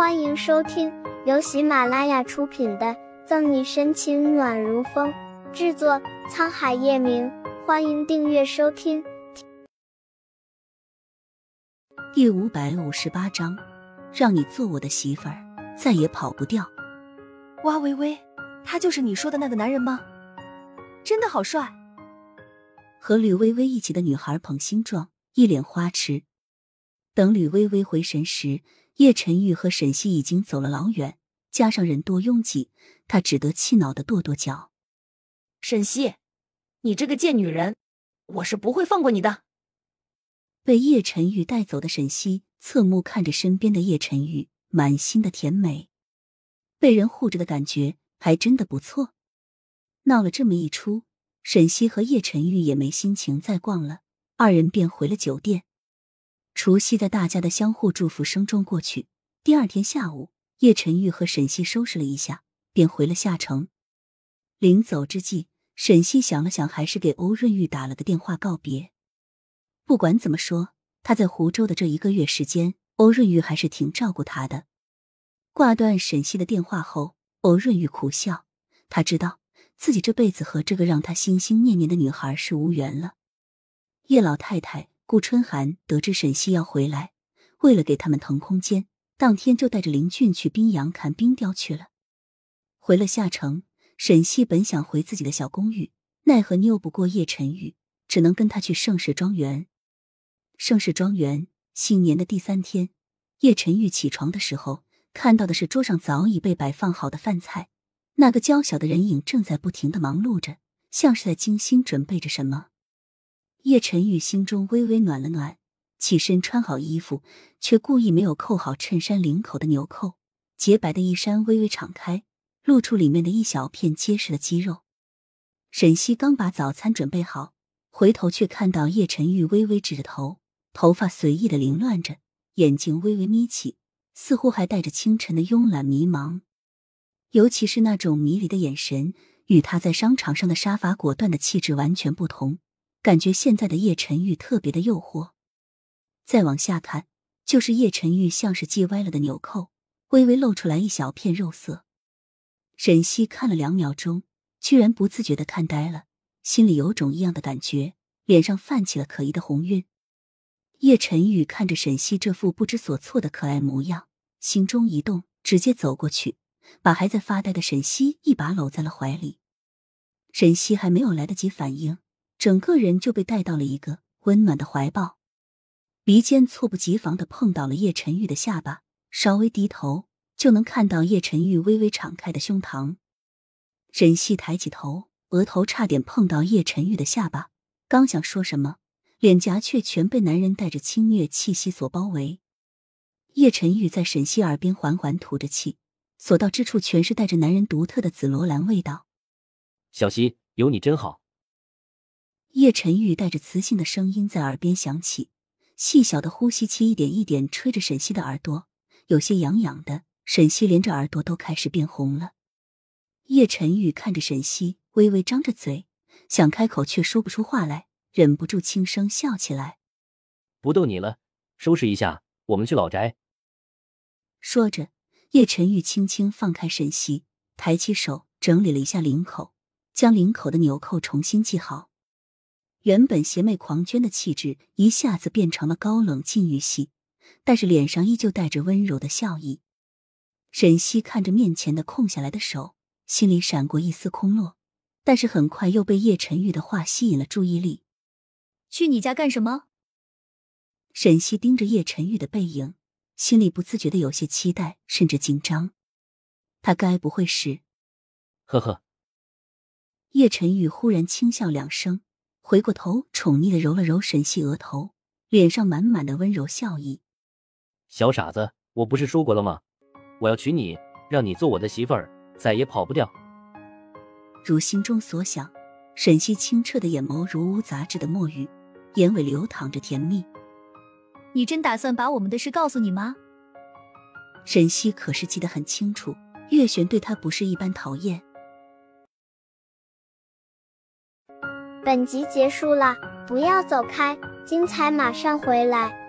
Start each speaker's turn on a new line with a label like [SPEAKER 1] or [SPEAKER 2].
[SPEAKER 1] 欢迎收听由喜马拉雅出品的《赠你深情暖如风》，制作沧海夜明。欢迎订阅收听。
[SPEAKER 2] 第五百五十八章，让你做我的媳妇儿，再也跑不掉。
[SPEAKER 3] 哇，微微，他就是你说的那个男人吗？真的好帅。
[SPEAKER 2] 和吕微微一起的女孩捧心状，一脸花痴。等吕微微回神时，叶晨玉和沈西已经走了老远，加上人多拥挤，他只得气恼的跺跺脚。
[SPEAKER 3] 沈西，你这个贱女人，我是不会放过你的！
[SPEAKER 2] 被叶晨玉带走的沈西侧目看着身边的叶晨玉，满心的甜美，被人护着的感觉还真的不错。闹了这么一出，沈西和叶晨玉也没心情再逛了，二人便回了酒店。除夕在大家的相互祝福声中过去。第二天下午，叶晨玉和沈西收拾了一下，便回了下城。临走之际，沈西想了想，还是给欧润玉打了个电话告别。不管怎么说，他在湖州的这一个月时间，欧润玉还是挺照顾他的。挂断沈西的电话后，欧润玉苦笑，他知道自己这辈子和这个让他心心念念的女孩是无缘了。叶老太太。顾春寒得知沈西要回来，为了给他们腾空间，当天就带着林俊去宾阳看冰雕去了。回了下城，沈西本想回自己的小公寓，奈何拗不过叶晨玉，只能跟他去盛世庄园。盛世庄园新年的第三天，叶晨玉起床的时候，看到的是桌上早已被摆放好的饭菜，那个娇小的人影正在不停的忙碌着，像是在精心准备着什么。叶晨玉心中微微暖了暖，起身穿好衣服，却故意没有扣好衬衫领口的纽扣，洁白的衣衫微微敞开，露出里面的一小片结实的肌肉。沈西刚把早餐准备好，回头却看到叶晨玉微微直着头，头发随意的凌乱着，眼睛微微眯起，似乎还带着清晨的慵懒迷茫，尤其是那种迷离的眼神，与他在商场上的杀伐果断的气质完全不同。感觉现在的叶晨玉特别的诱惑。再往下看，就是叶晨玉像是系歪了的纽扣，微微露出来一小片肉色。沈西看了两秒钟，居然不自觉的看呆了，心里有种异样的感觉，脸上泛起了可疑的红晕。叶晨玉看着沈西这副不知所措的可爱模样，心中一动，直接走过去，把还在发呆的沈西一把搂在了怀里。沈西还没有来得及反应。整个人就被带到了一个温暖的怀抱，鼻尖猝不及防的碰到了叶晨玉的下巴，稍微低头就能看到叶晨玉微微敞开的胸膛。沈西抬起头，额头差点碰到叶晨玉的下巴，刚想说什么，脸颊却全被男人带着侵略气息所包围。叶晨玉在沈西耳边缓缓吐着气，所到之处全是带着男人独特的紫罗兰味道。
[SPEAKER 4] 小溪，有你真好。
[SPEAKER 2] 叶晨玉带着磁性的声音在耳边响起，细小的呼吸器一点一点吹着沈西的耳朵，有些痒痒的。沈西连着耳朵都开始变红了。叶晨玉看着沈西，微微张着嘴，想开口却说不出话来，忍不住轻声笑起来。
[SPEAKER 4] 不逗你了，收拾一下，我们去老宅。
[SPEAKER 2] 说着，叶晨玉轻轻放开沈西，抬起手整理了一下领口，将领口的纽扣重新系好。原本邪魅狂狷的气质一下子变成了高冷禁欲系，但是脸上依旧带着温柔的笑意。沈西看着面前的空下来的手，心里闪过一丝空落，但是很快又被叶晨玉的话吸引了注意力。
[SPEAKER 3] 去你家干什么？
[SPEAKER 2] 沈西盯着叶晨玉的背影，心里不自觉的有些期待，甚至紧张。他该不会是……
[SPEAKER 4] 呵呵。
[SPEAKER 2] 叶晨玉忽然轻笑两声。回过头，宠溺的揉了揉沈西额头，脸上满满的温柔笑意。
[SPEAKER 4] 小傻子，我不是说过了吗？我要娶你，让你做我的媳妇儿，再也跑不掉。
[SPEAKER 2] 如心中所想，沈西清澈的眼眸如无杂质的墨玉，眼尾流淌着甜蜜。
[SPEAKER 3] 你真打算把我们的事告诉你妈？
[SPEAKER 2] 沈西可是记得很清楚，月璇对他不是一般讨厌。
[SPEAKER 1] 本集结束了，不要走开，精彩马上回来。